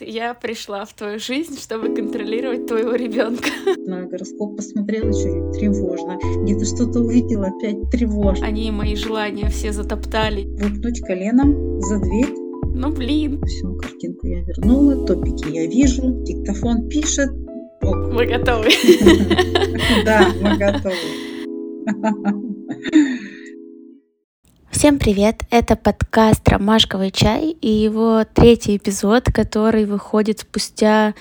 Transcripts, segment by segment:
Я пришла в твою жизнь, чтобы контролировать твоего ребенка. На гороскоп посмотрела, что тревожно. Где-то что-то увидела, опять тревожно. Они мои желания все затоптали. Выпнуть коленом за дверь. Ну блин. Всю картинку я вернула, топики я вижу, диктофон пишет. Мы готовы. Да, мы готовы. Всем привет! Это подкаст «Ромашковый чай» и его третий эпизод, который выходит спустя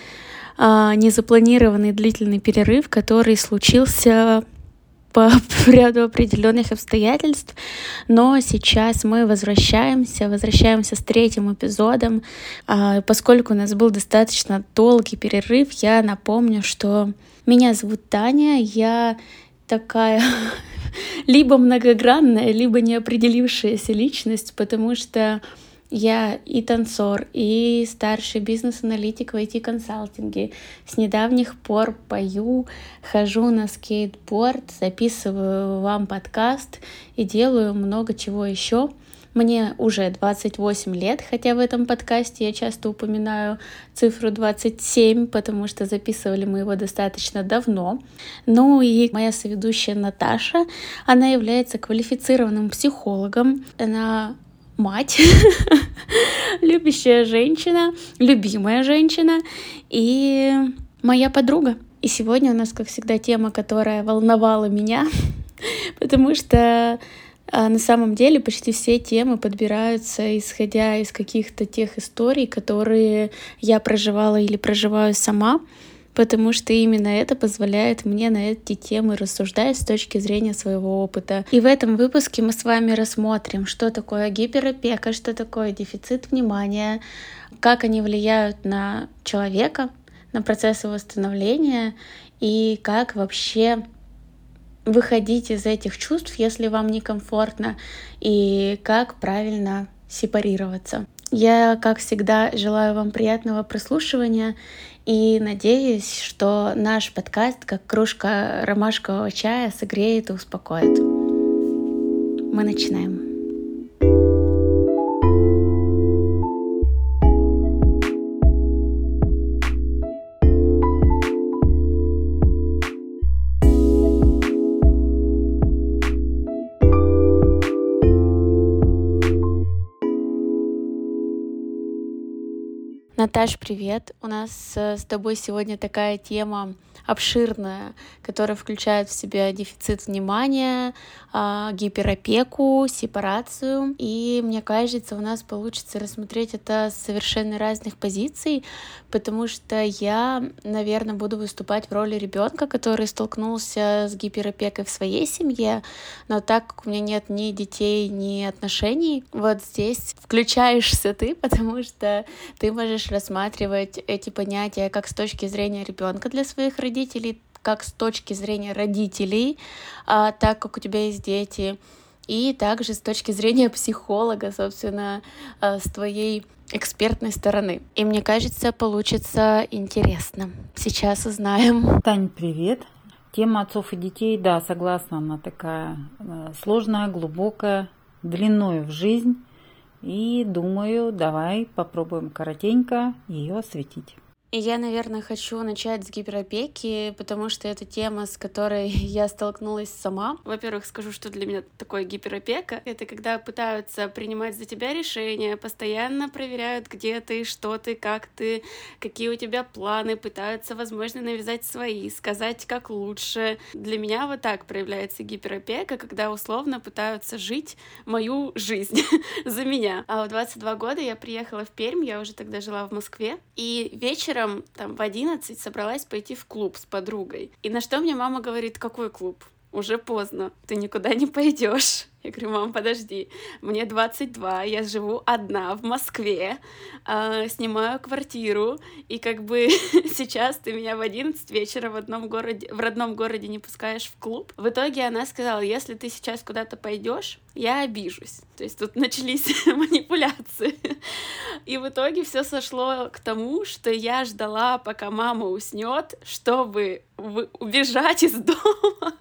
а, незапланированный длительный перерыв, который случился по ряду определенных обстоятельств, но сейчас мы возвращаемся, возвращаемся с третьим эпизодом. А, поскольку у нас был достаточно долгий перерыв, я напомню, что меня зовут Таня, я такая либо многогранная, либо неопределившаяся личность, потому что я и танцор, и старший бизнес-аналитик в IT-консалтинге. С недавних пор пою, хожу на скейтборд, записываю вам подкаст и делаю много чего еще. Мне уже 28 лет, хотя в этом подкасте я часто упоминаю цифру 27, потому что записывали мы его достаточно давно. Ну и моя соведущая Наташа, она является квалифицированным психологом. Она мать, любящая женщина, любимая женщина и моя подруга. И сегодня у нас, как всегда, тема, которая волновала меня, потому что на самом деле почти все темы подбираются, исходя из каких-то тех историй, которые я проживала или проживаю сама, потому что именно это позволяет мне на эти темы рассуждать с точки зрения своего опыта. И в этом выпуске мы с вами рассмотрим, что такое гиперопека, что такое дефицит внимания, как они влияют на человека, на процессы восстановления и как вообще выходить из этих чувств, если вам некомфортно, и как правильно сепарироваться. Я, как всегда, желаю вам приятного прослушивания и надеюсь, что наш подкаст, как кружка ромашкового чая, согреет и успокоит. Мы начинаем. Наташ, привет! У нас э, с тобой сегодня такая тема обширная, которая включает в себя дефицит внимания, а, гиперопеку, сепарацию. И мне кажется, у нас получится рассмотреть это с совершенно разных позиций, потому что я, наверное, буду выступать в роли ребенка, который столкнулся с гиперопекой в своей семье, но так как у меня нет ни детей, ни отношений, вот здесь включаешься ты, потому что ты можешь рассматривать эти понятия как с точки зрения ребенка для своих родителей, как с точки зрения родителей, а, так как у тебя есть дети, и также с точки зрения психолога, собственно, а, с твоей экспертной стороны. И мне кажется, получится интересно. Сейчас узнаем. Тань, привет. Тема отцов и детей, да, согласна, она такая э, сложная, глубокая, длинную в жизнь. И думаю, давай попробуем коротенько ее осветить. И я, наверное, хочу начать с гиперопеки, потому что это тема, с которой я столкнулась сама. Во-первых, скажу, что для меня такое гиперопека. Это когда пытаются принимать за тебя решения, постоянно проверяют, где ты, что ты, как ты, какие у тебя планы, пытаются, возможно, навязать свои, сказать, как лучше. Для меня вот так проявляется гиперопека, когда условно пытаются жить мою жизнь за меня. А в 22 года я приехала в Пермь, я уже тогда жила в Москве, и вечером вечером, там, в 11 собралась пойти в клуб с подругой. И на что мне мама говорит, какой клуб? Уже поздно, ты никуда не пойдешь. Я говорю, мам, подожди, мне 22, я живу одна в Москве, э, снимаю квартиру, и как бы сейчас ты меня в 11 вечера в, одном городе, в родном городе не пускаешь в клуб. В итоге она сказала, если ты сейчас куда-то пойдешь, я обижусь. То есть тут начались манипуляции. И в итоге все сошло к тому, что я ждала, пока мама уснет, чтобы убежать из дома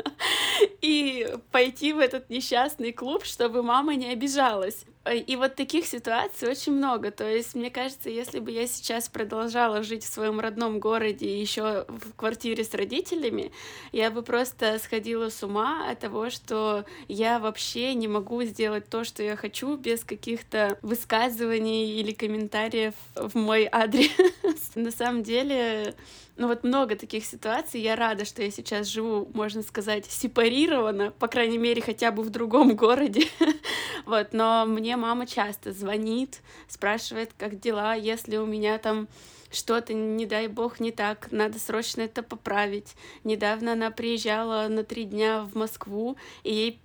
и пойти в этот несчастный клуб, чтобы мама не обижалась. И вот таких ситуаций очень много. То есть, мне кажется, если бы я сейчас продолжала жить в своем родном городе еще в квартире с родителями, я бы просто сходила с ума от того, что я вообще не могу сделать то, что я хочу, без каких-то высказываний или комментариев в мой адрес. На самом деле, ну вот много таких ситуаций. Я рада, что я сейчас живу, можно сказать, сепарированно, по крайней мере, хотя бы в другом городе. вот, но мне мама часто звонит, спрашивает, как дела, если у меня там что-то, не дай бог, не так, надо срочно это поправить. Недавно она приезжала на три дня в Москву, и ей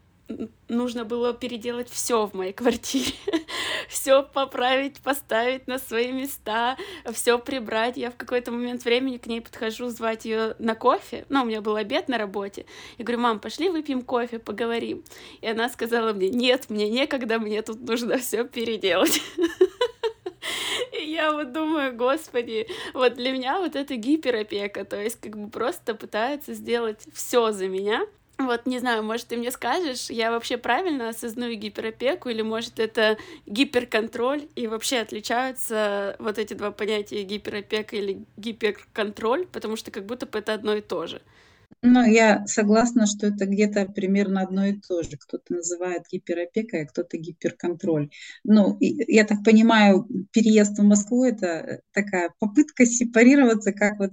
нужно было переделать все в моей квартире, все поправить, поставить на свои места, все прибрать. Я в какой-то момент времени к ней подхожу звать ее на кофе. Ну, у меня был обед на работе. Я говорю, мам, пошли выпьем кофе, поговорим. И она сказала мне, нет, мне некогда, мне тут нужно все переделать. И я вот думаю, господи, вот для меня вот это гиперопека, то есть как бы просто пытаются сделать все за меня, вот, не знаю, может, ты мне скажешь, я вообще правильно осознаю гиперопеку, или, может, это гиперконтроль, и вообще отличаются вот эти два понятия гиперопека или гиперконтроль, потому что как будто бы это одно и то же. Ну, я согласна, что это где-то примерно одно и то же. Кто-то называет гиперопекой, а кто-то гиперконтроль. Ну, я так понимаю, переезд в Москву – это такая попытка сепарироваться, как вот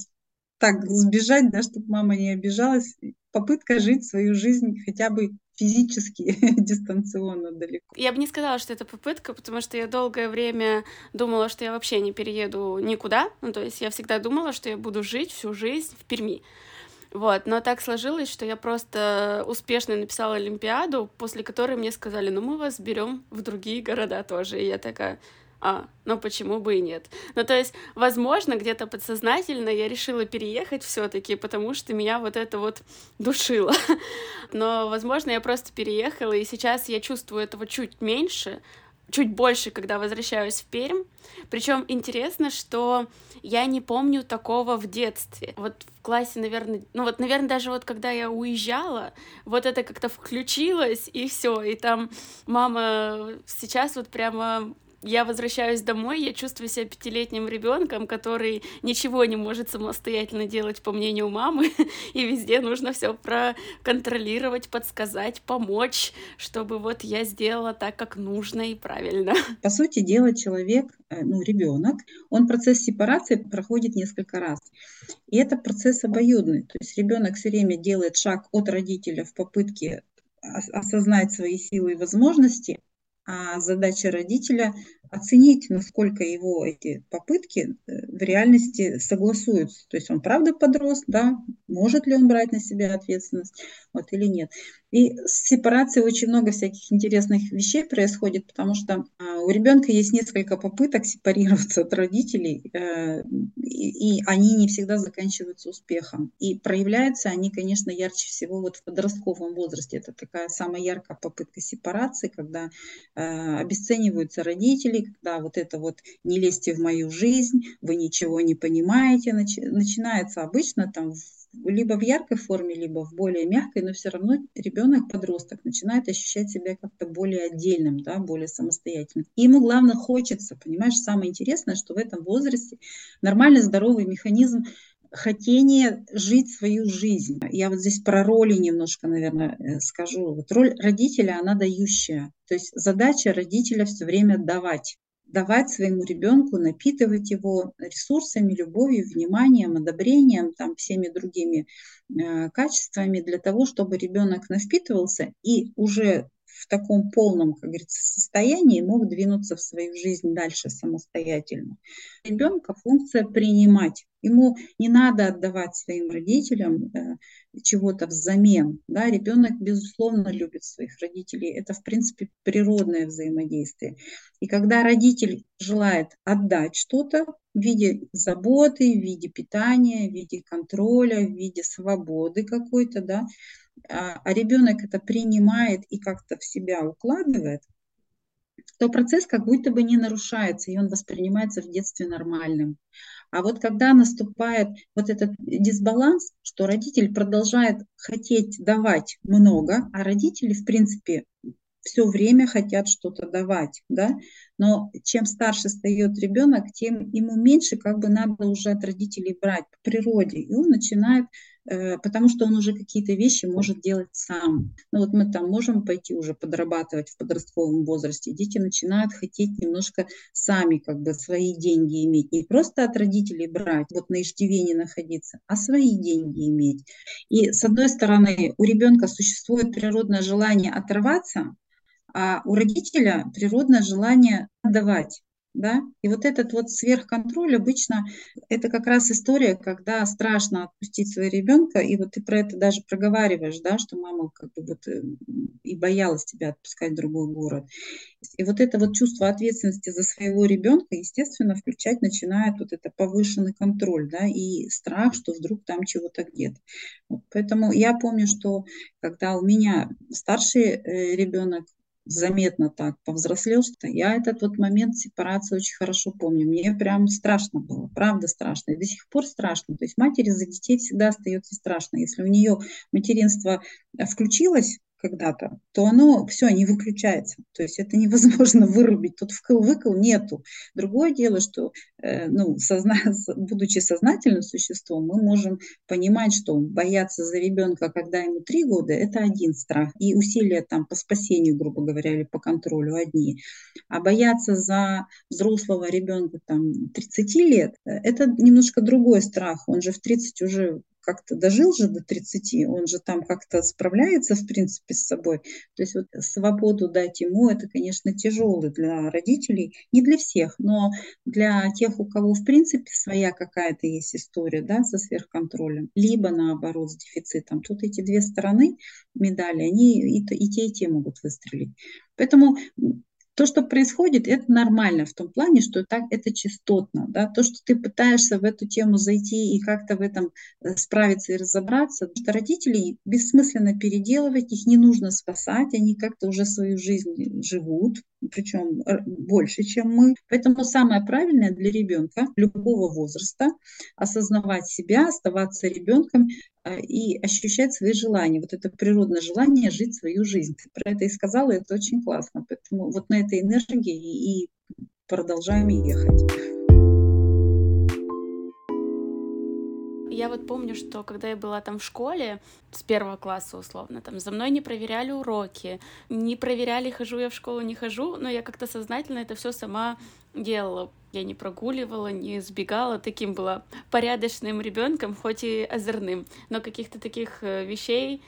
так сбежать, да, чтобы мама не обижалась, попытка жить свою жизнь хотя бы физически дистанционно далеко. Я бы не сказала, что это попытка, потому что я долгое время думала, что я вообще не перееду никуда. Ну, то есть я всегда думала, что я буду жить всю жизнь в Перми. Вот, но так сложилось, что я просто успешно написала Олимпиаду, после которой мне сказали, ну мы вас берем в другие города тоже. И я такая, а, ну почему бы и нет? Ну, то есть, возможно, где-то подсознательно я решила переехать все-таки, потому что меня вот это вот душило. Но, возможно, я просто переехала, и сейчас я чувствую этого чуть меньше, чуть больше, когда возвращаюсь в Пермь. Причем интересно, что я не помню такого в детстве. Вот в классе, наверное, ну вот, наверное, даже вот когда я уезжала, вот это как-то включилось, и все, и там мама сейчас вот прямо я возвращаюсь домой, я чувствую себя пятилетним ребенком, который ничего не может самостоятельно делать, по мнению мамы, и везде нужно все проконтролировать, подсказать, помочь, чтобы вот я сделала так, как нужно и правильно. По сути дела, человек, э, ну, ребенок, он процесс сепарации проходит несколько раз. И это процесс обоюдный. То есть ребенок все время делает шаг от родителя в попытке осознать свои силы и возможности, задача родителя оценить, насколько его эти попытки э, в реальности согласуются. То есть он правда подрос, да, может ли он брать на себя ответственность вот, или нет. И с сепарацией очень много всяких интересных вещей происходит, потому что а, у ребенка есть несколько попыток сепарироваться от родителей, э, и они не всегда заканчиваются успехом. И проявляются они, конечно, ярче всего вот в подростковом возрасте. Это такая самая яркая попытка сепарации, когда э, обесцениваются родители, когда вот это вот «не лезьте в мою жизнь», «вы ничего не понимаете», начинается обычно там в либо в яркой форме, либо в более мягкой, но все равно ребенок, подросток, начинает ощущать себя как-то более отдельным, да, более самостоятельным. И ему, главное, хочется, понимаешь, самое интересное, что в этом возрасте нормальный здоровый механизм хотение жить свою жизнь. Я вот здесь про роли немножко, наверное, э, скажу. Вот роль родителя, она дающая. То есть задача родителя все время давать давать своему ребенку, напитывать его ресурсами, любовью, вниманием, одобрением, там, всеми другими э, качествами для того, чтобы ребенок напитывался и уже в таком полном, как говорится, состоянии мог двинуться в свою жизнь дальше самостоятельно. Ребенка функция принимать. Ему не надо отдавать своим родителям э, чего-то взамен. Да? Ребенок, безусловно, любит своих родителей. Это, в принципе, природное взаимодействие. И когда родитель желает отдать что-то в виде заботы, в виде питания, в виде контроля, в виде свободы какой-то, да, а, а ребенок это принимает и как-то в себя укладывает, то процесс как будто бы не нарушается, и он воспринимается в детстве нормальным. А вот когда наступает вот этот дисбаланс, что родитель продолжает хотеть давать много, а родители, в принципе, все время хотят что-то давать, да, но чем старше встает ребенок, тем ему меньше как бы надо уже от родителей брать по природе, и он начинает потому что он уже какие-то вещи может делать сам. Ну вот мы там можем пойти уже подрабатывать в подростковом возрасте. Дети начинают хотеть немножко сами как бы свои деньги иметь. Не просто от родителей брать, вот на иждивении находиться, а свои деньги иметь. И с одной стороны, у ребенка существует природное желание оторваться, а у родителя природное желание отдавать да, и вот этот вот сверхконтроль обычно это как раз история, когда страшно отпустить своего ребенка, и вот ты про это даже проговариваешь, да, что мама как бы вот э, и боялась тебя отпускать в другой город. И вот это вот чувство ответственности за своего ребенка, естественно, включать начинает вот это повышенный контроль, да, и страх, что вдруг там чего-то где-то. Вот поэтому я помню, что когда у меня старший э, ребенок заметно так повзрослел, что я этот вот момент сепарации очень хорошо помню. Мне прям страшно было, правда страшно. И до сих пор страшно. То есть матери за детей всегда остается страшно. Если у нее материнство включилось, когда-то, то оно все не выключается. То есть это невозможно вырубить. Тут вкл-выкл нету. Другое дело, что э, ну, созна... будучи сознательным существом, мы можем понимать, что бояться за ребенка, когда ему три года, это один страх. И усилия там по спасению, грубо говоря, или по контролю одни. А бояться за взрослого ребенка там 30 лет, э, это немножко другой страх. Он же в 30 уже как-то дожил же до 30, он же там как-то справляется, в принципе, с собой. То есть вот свободу дать ему, это, конечно, тяжелый для родителей, не для всех, но для тех, у кого, в принципе, своя какая-то есть история, да, со сверхконтролем, либо, наоборот, с дефицитом. Тут эти две стороны медали, они и, и те, и те могут выстрелить. Поэтому то, что происходит, это нормально в том плане, что так это частотно. Да? То, что ты пытаешься в эту тему зайти и как-то в этом э, справиться и разобраться, потому что родителей бессмысленно переделывать, их не нужно спасать, они как-то уже свою жизнь живут, причем больше, чем мы. Поэтому самое правильное для ребенка любого возраста осознавать себя, оставаться ребенком и ощущать свои желания. Вот это природное желание жить свою жизнь. Ты про это и сказала, это очень классно. Поэтому вот на этой энергии и продолжаем ехать. Я вот помню, что когда я была там в школе, с первого класса условно, там за мной не проверяли уроки, не проверяли, хожу я в школу, не хожу, но я как-то сознательно это все сама делала. Я не прогуливала, не сбегала, таким была порядочным ребенком, хоть и озорным, но каких-то таких э, вещей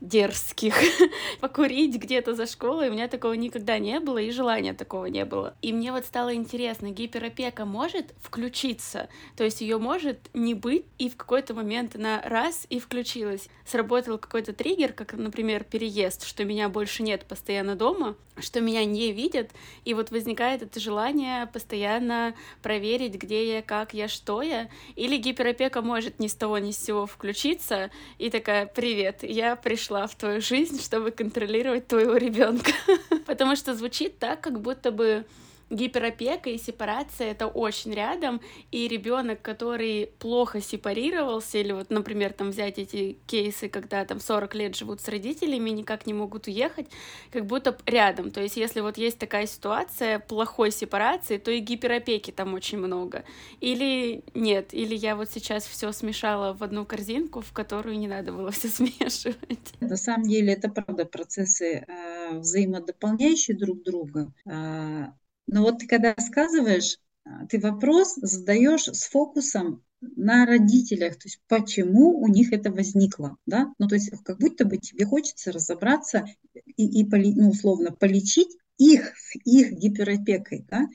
дерзких, покурить где-то за школой. У меня такого никогда не было, и желания такого не было. И мне вот стало интересно, гиперопека может включиться, то есть ее может не быть, и в какой-то момент она раз и включилась. Сработал какой-то триггер, как, например, переезд, что меня больше нет постоянно дома, что меня не видят, и вот возникает это желание постоянно проверить, где я, как я, что я, или гиперопека может ни с того ни с сего включиться, и такая, привет, я пришла пришла в твою жизнь, чтобы контролировать твоего ребенка. Потому что звучит так, как будто бы гиперопека и сепарация это очень рядом, и ребенок, который плохо сепарировался, или вот, например, там взять эти кейсы, когда там 40 лет живут с родителями, никак не могут уехать, как будто рядом. То есть, если вот есть такая ситуация плохой сепарации, то и гиперопеки там очень много. Или нет, или я вот сейчас все смешала в одну корзинку, в которую не надо было все смешивать. На самом деле это правда процессы э, взаимодополняющие друг друга. Э, но вот ты когда рассказываешь, а, ты вопрос задаешь с фокусом на родителях, то есть почему у них это возникло, да, ну то есть как будто бы тебе хочется разобраться и, и ну, условно полечить их их гиперопекой, да,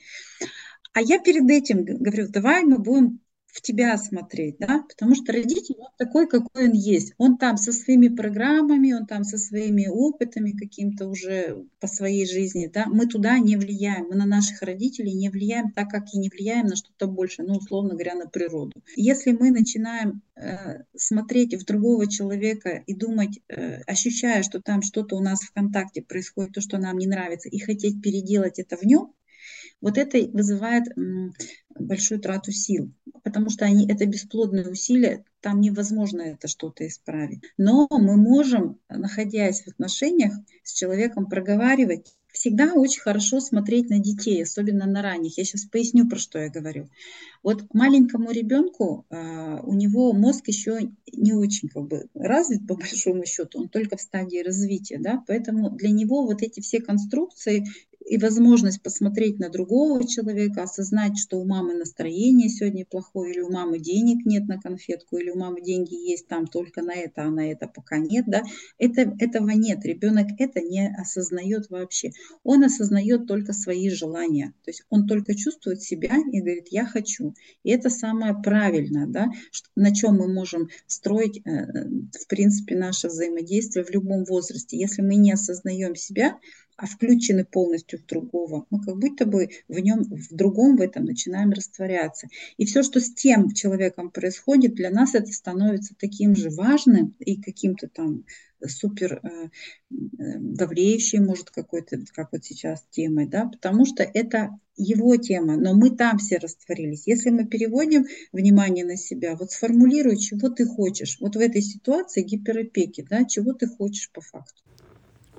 а я перед этим говорю, давай мы будем в тебя смотреть, да, потому что родитель он такой, какой он есть. Он там со своими программами, он там со своими опытами каким-то уже по своей жизни, да. Мы туда не влияем, мы на наших родителей не влияем так, как и не влияем на что-то больше, ну, условно говоря, на природу. Если мы начинаем э, смотреть в другого человека и думать, э, ощущая, что там что-то у нас в контакте происходит, то, что нам не нравится, и хотеть переделать это в нем, Вот это вызывает большую трату сил, потому что они, это бесплодные усилия, там невозможно это что-то исправить. Но мы можем, находясь в отношениях с человеком, проговаривать всегда очень хорошо смотреть на детей, особенно на ранних. Я сейчас поясню, про что я говорю. Вот маленькому ребенку а, у него мозг еще не очень как бы развит по большому счету, он только в стадии развития, да, поэтому для него вот эти все конструкции и возможность посмотреть на другого человека, осознать, что у мамы настроение сегодня плохое, или у мамы денег нет на конфетку, или у мамы деньги есть там только на это, а на это пока нет, да, это, этого нет. Ребенок это не осознает вообще. Он осознает только свои желания. То есть он только чувствует себя и говорит, я хочу. И это самое правильное, да, на чем мы можем строить, э, в принципе, наше взаимодействие в любом возрасте. Если мы не осознаем себя, а включены полностью в другого, мы как будто бы в нем, в другом в этом начинаем растворяться. И все, что с тем человеком происходит, для нас это становится таким же важным и каким-то там супер э, э, давлеющей, может, какой-то, как вот сейчас темой, да, потому что это его тема, но мы там все растворились. Если мы переводим внимание на себя, вот сформулируй, чего ты хочешь. Вот в этой ситуации гиперопеки, да, чего ты хочешь по факту.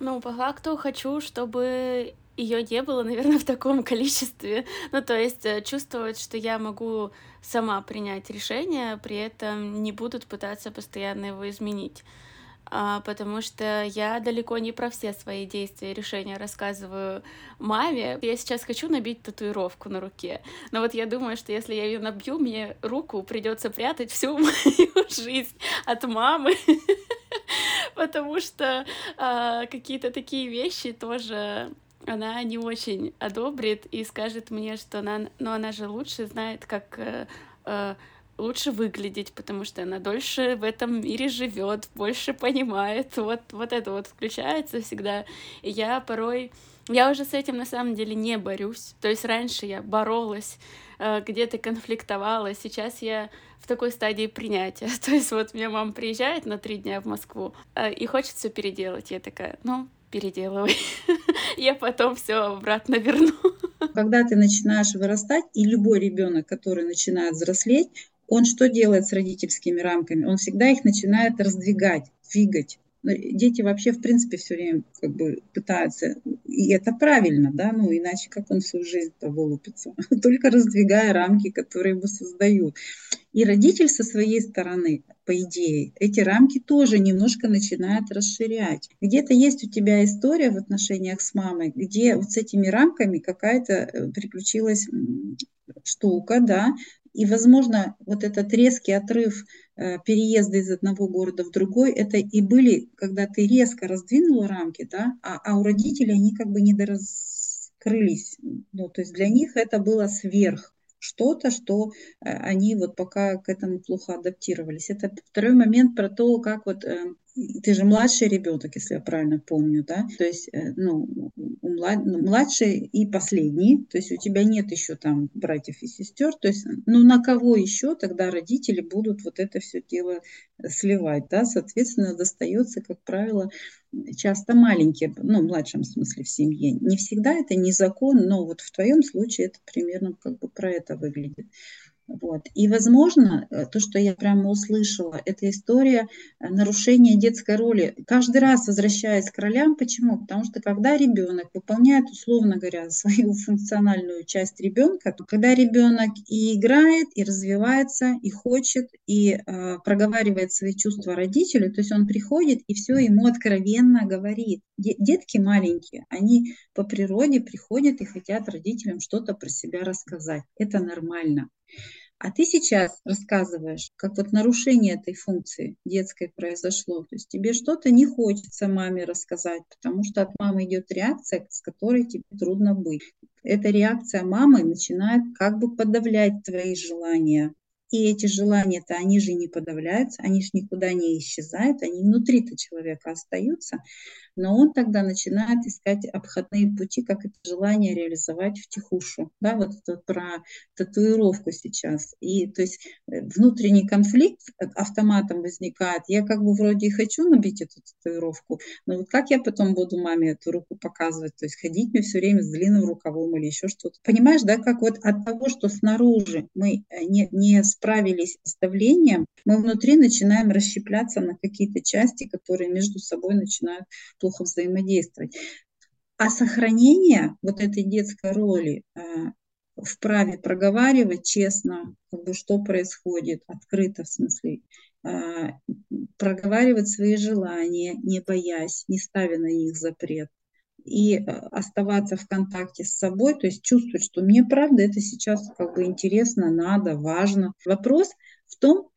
Ну, по факту хочу, чтобы ее не было, наверное, в таком количестве. Ну, то есть э, чувствовать, что я могу сама принять решение, при этом не будут пытаться постоянно его изменить. А, потому что я далеко не про все свои действия и решения рассказываю маме. Я сейчас хочу набить татуировку на руке, но вот я думаю, что если я ее набью, мне руку придется прятать всю мою жизнь от мамы. потому что а, какие-то такие вещи тоже она не очень одобрит и скажет мне, что она, ну, она же лучше знает, как э, э, лучше выглядеть, потому что она дольше в этом мире живет, больше понимает. Вот, вот это вот включается всегда. И я порой... Я уже с этим на самом деле не борюсь. То есть раньше я боролась, э, где-то конфликтовала. Сейчас я в такой стадии принятия. То есть вот меня мама приезжает на три дня в Москву э, и хочет все переделать. Я такая, ну, переделывай. Я потом все обратно верну. Когда ты начинаешь вырастать, и любой ребенок, который начинает взрослеть, он что делает с родительскими рамками? Он всегда их начинает раздвигать, двигать. Дети вообще, в принципе, все время как бы пытаются, и это правильно, да, ну иначе как он всю жизнь-то вылупится, только раздвигая рамки, которые ему создают. И родитель со своей стороны, по идее, эти рамки тоже немножко начинает расширять. Где-то есть у тебя история в отношениях с мамой, где вот с этими рамками какая-то э, приключилась штука, да, и, возможно, вот этот резкий отрыв э, переезда из одного города в другой, это и были, когда ты резко раздвинула рамки, да, а, а у родителей они как бы не дораскрылись. Ну, то есть для них это было сверх что-то, что э, они вот пока к этому плохо адаптировались. Это второй момент про то, как вот э, ты же младший ребенок, если я правильно помню, да? То есть, э, ну, ну, младший и последний, то есть у тебя нет еще там братьев и сестер, то есть, ну, на кого еще тогда родители будут вот это все дело сливать, да? Соответственно, достается, как правило, часто маленькие, ну, в младшем смысле в семье. Не всегда это не закон, но вот в твоем случае это примерно как бы про это выглядит. Вот. И, возможно, э, то, что я прямо услышала, это история э, нарушения детской роли. Каждый раз возвращаясь к ролям, почему? Потому что когда ребенок выполняет, условно говоря, свою функциональную часть ребенка, то когда ребенок и играет, и развивается, и хочет, и э, проговаривает свои чувства родителю, то есть он приходит и все ему откровенно говорит. Детки маленькие, они по природе приходят и хотят родителям что-то про себя рассказать. Это нормально. А ты сейчас рассказываешь, как вот нарушение этой функции детской произошло. То есть тебе что-то не хочется маме рассказать, потому что от мамы идет реакция, с которой тебе трудно быть. Эта реакция мамы начинает как бы подавлять твои желания и эти желания-то, они же не подавляются, они же никуда не исчезают, они внутри-то человека остаются, но он тогда начинает искать обходные пути, как это желание реализовать в тихушу. Да, вот это про татуировку сейчас. И то есть э, внутренний конфликт автоматом возникает. Я как бы вроде и хочу набить эту татуировку, но вот как я потом буду маме эту руку показывать? То есть ходить мне все время с длинным рукавом или еще что-то. Понимаешь, да, как вот от того, что снаружи мы э, не, не справились с давлением, мы внутри начинаем расщепляться на какие-то части, которые между собой начинают плохо взаимодействовать. А сохранение вот этой детской роли э, вправе проговаривать честно, как бы, что происходит, открыто в смысле, э, проговаривать свои желания, не боясь, не ставя на них запрет и э, оставаться в контакте с собой, то есть чувствовать, что мне правда это сейчас как бы интересно, надо, важно. Вопрос в том,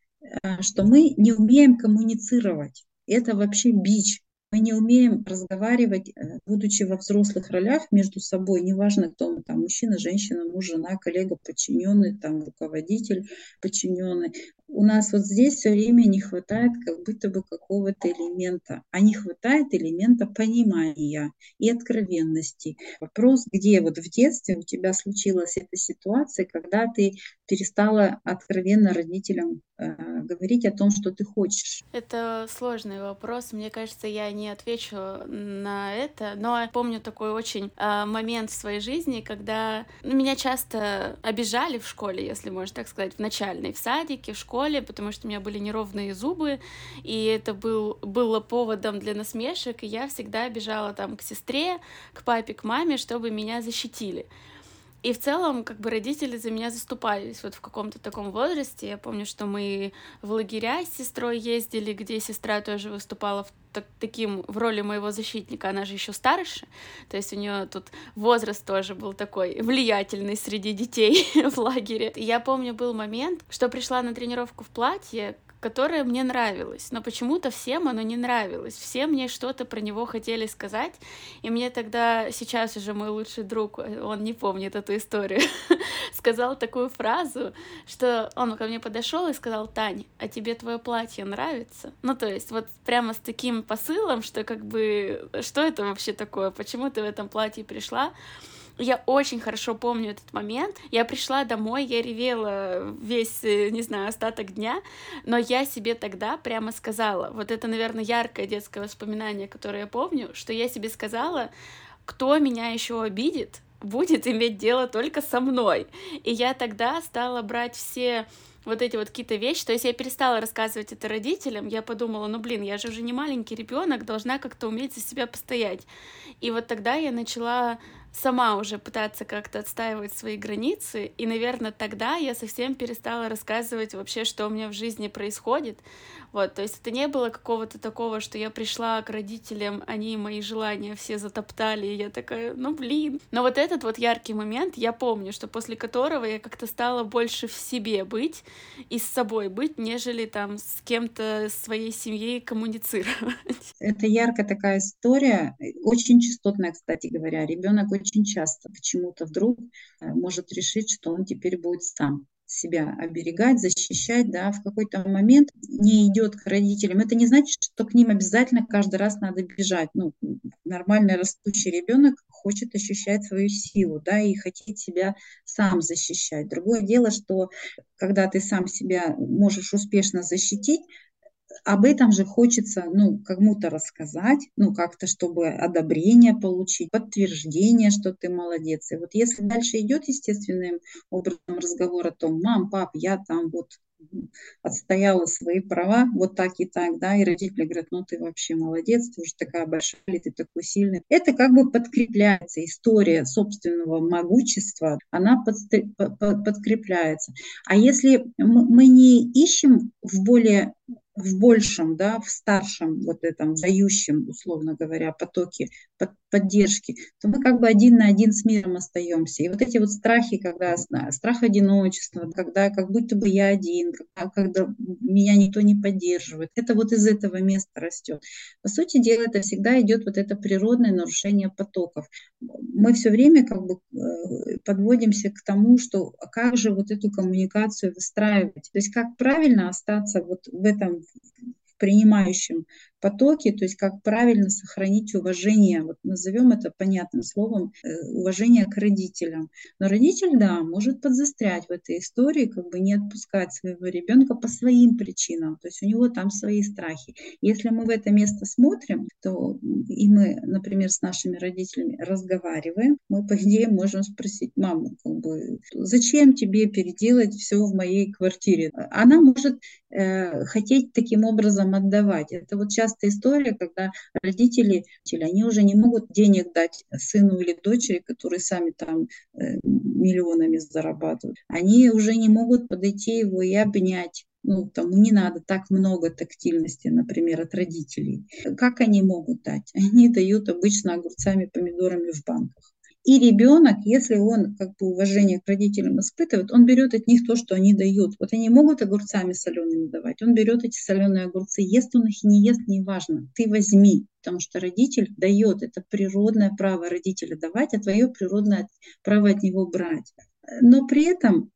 что мы не умеем коммуницировать. Это вообще бич мы не умеем разговаривать, э, будучи во взрослых ролях между собой, неважно, кто мы там, мужчина, женщина, муж, жена, коллега, подчиненный, там, руководитель, подчиненный. У нас вот здесь все время не хватает как будто бы какого-то элемента, а не хватает элемента понимания и откровенности. Вопрос, где вот в детстве у тебя случилась эта ситуация, когда ты перестала откровенно родителям э, говорить о том, что ты хочешь? Это сложный вопрос. Мне кажется, я не отвечу на это, но помню такой очень э, момент в своей жизни, когда ну, меня часто обижали в школе, если можно так сказать, в начальной, в садике, в школе, потому что у меня были неровные зубы, и это был, было поводом для насмешек, и я всегда бежала там к сестре, к папе, к маме, чтобы меня защитили. И в целом, как бы родители за меня заступались вот в каком-то таком возрасте. Я помню, что мы в лагеря с сестрой ездили, где сестра тоже выступала в так, таким в роли моего защитника. Она же еще старше, то есть у нее тут возраст тоже был такой влиятельный среди детей в лагере. И я помню, был момент, что пришла на тренировку в платье, которое мне нравилось, но почему-то всем оно не нравилось. Все мне что-то про него хотели сказать, и мне тогда, сейчас уже мой лучший друг, он не помнит эту историю, сказал такую фразу, что он ко мне подошел и сказал, Тань, а тебе твое платье нравится? Ну, то есть вот прямо с таким посылом, что как бы, что это вообще такое, почему ты в этом платье пришла? Я очень хорошо помню этот момент. Я пришла домой, я ревела весь, э, не знаю, остаток дня, но я себе тогда прямо сказала, вот это, наверное, яркое детское воспоминание, которое я помню, что я себе сказала, кто меня еще обидит, будет иметь дело только со мной. И я тогда стала брать все вот эти вот какие-то вещи. То есть я перестала рассказывать это родителям. Я подумала, ну блин, я же уже не маленький ребенок, должна как-то уметь за себя постоять. И вот тогда я начала сама уже пытаться как-то отстаивать свои границы, и, наверное, тогда я совсем перестала рассказывать вообще, что у меня в жизни происходит, вот, то есть это не было какого-то такого, что я пришла к родителям, они мои желания все затоптали, и я такая, ну блин. Но вот этот вот яркий момент, я помню, что после которого я как-то стала больше в себе быть и с собой быть, нежели там с кем-то, своей семьей коммуницировать. Это яркая такая история, очень частотная, кстати говоря. Ребенок часто почему-то вдруг э, может решить, что он теперь будет сам себя оберегать, защищать, да, в какой-то момент не идет к родителям. Это не значит, что к ним обязательно каждый раз надо бежать. Ну, нормальный растущий ребенок хочет ощущать свою силу, да, и хочет себя сам защищать. Другое дело, что когда ты сам себя можешь успешно защитить, об этом же хочется, ну, кому-то рассказать, ну, как-то, чтобы одобрение получить, подтверждение, что ты молодец. И вот если дальше идет естественным образом разговор о том, мам, пап, я там вот отстояла свои права вот так и так, да, и родители говорят, ну ты вообще молодец, ты уже такая большая, ты такой сильный. Это как бы подкрепляется, история собственного могущества, она подкрепляется. А если мы не ищем в более в большем, да, в старшем вот этом дающем, условно говоря, потоке под, поддержки, то мы как бы один на один с миром остаемся. И вот эти вот страхи, когда страх одиночества, когда как будто бы я один, когда, когда меня никто не поддерживает, это вот из этого места растет. По сути дела, это всегда идет вот это природное нарушение потоков. Мы все время как бы э, подводимся к тому, что как же вот эту коммуникацию выстраивать. То есть как правильно остаться вот в этом принимающем потоке, то есть как правильно сохранить уважение, вот назовем это понятным словом, э, уважение к родителям. Но родитель, да, может подзастрять в этой истории, как бы не отпускать своего ребенка по своим причинам, то есть у него там свои страхи. Если мы в это место смотрим, то и мы, например, с нашими родителями разговариваем, мы, по идее, можем спросить маму, как бы, зачем тебе переделать все в моей квартире? Она может э, хотеть таким образом отдавать. Это вот часто частая история, когда родители, они уже не могут денег дать сыну или дочери, которые сами там э, миллионами зарабатывают. Они уже не могут подойти его и обнять ну, тому не надо так много тактильности, например, от родителей. Как они могут дать? Они дают обычно огурцами, помидорами в банках. И ребенок, если он как бы уважение к родителям испытывает, он берет от них то, что они дают. Вот они могут огурцами солеными давать, он берет эти соленые огурцы, ест он их не ест, неважно, ты возьми, потому что родитель дает, это природное право родителя давать, а твое природное право от него брать. Но при этом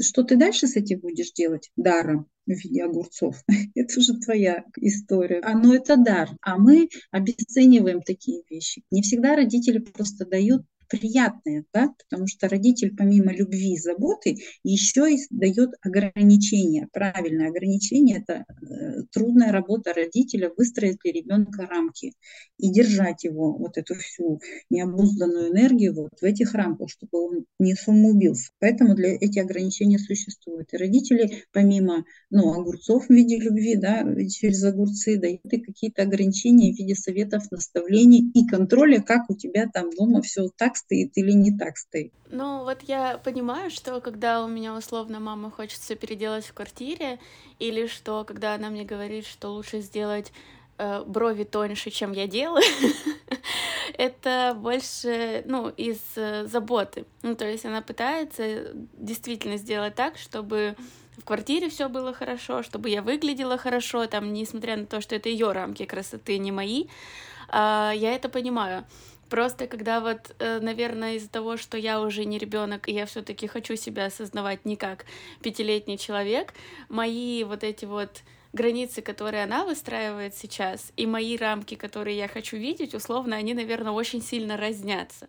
что ты дальше с этим будешь делать даром в виде огурцов? это уже твоя история. Оно это дар. А мы обесцениваем такие вещи. Не всегда родители просто дают приятное, да, потому что родитель помимо любви и заботы еще и дает ограничения. Правильное ограничение – это э, трудная работа родителя выстроить для ребенка рамки и держать его, вот эту всю необузданную энергию вот в этих рамках, чтобы он не самоубился. Поэтому для эти ограничения существуют. И родители помимо ну, огурцов в виде любви, да, через огурцы дают и какие-то ограничения в виде советов, наставлений и контроля, как у тебя там дома все так стоит или не так стоит. Ну, вот я понимаю, что когда у меня условно мама хочет все переделать в квартире, или что когда она мне говорит, что лучше сделать э, брови тоньше, чем я делаю, это больше, ну, из э, заботы. Ну, то есть она пытается действительно сделать так, чтобы в квартире все было хорошо, чтобы я выглядела хорошо, там, несмотря на то, что это ее рамки красоты, не мои, а, я это понимаю. Просто когда вот, э, наверное, из-за того, что я уже не ребенок, и я все-таки хочу себя осознавать не как пятилетний человек, мои вот эти вот границы, которые она выстраивает сейчас, и мои рамки, которые я хочу видеть, условно, они, наверное, очень сильно разнятся.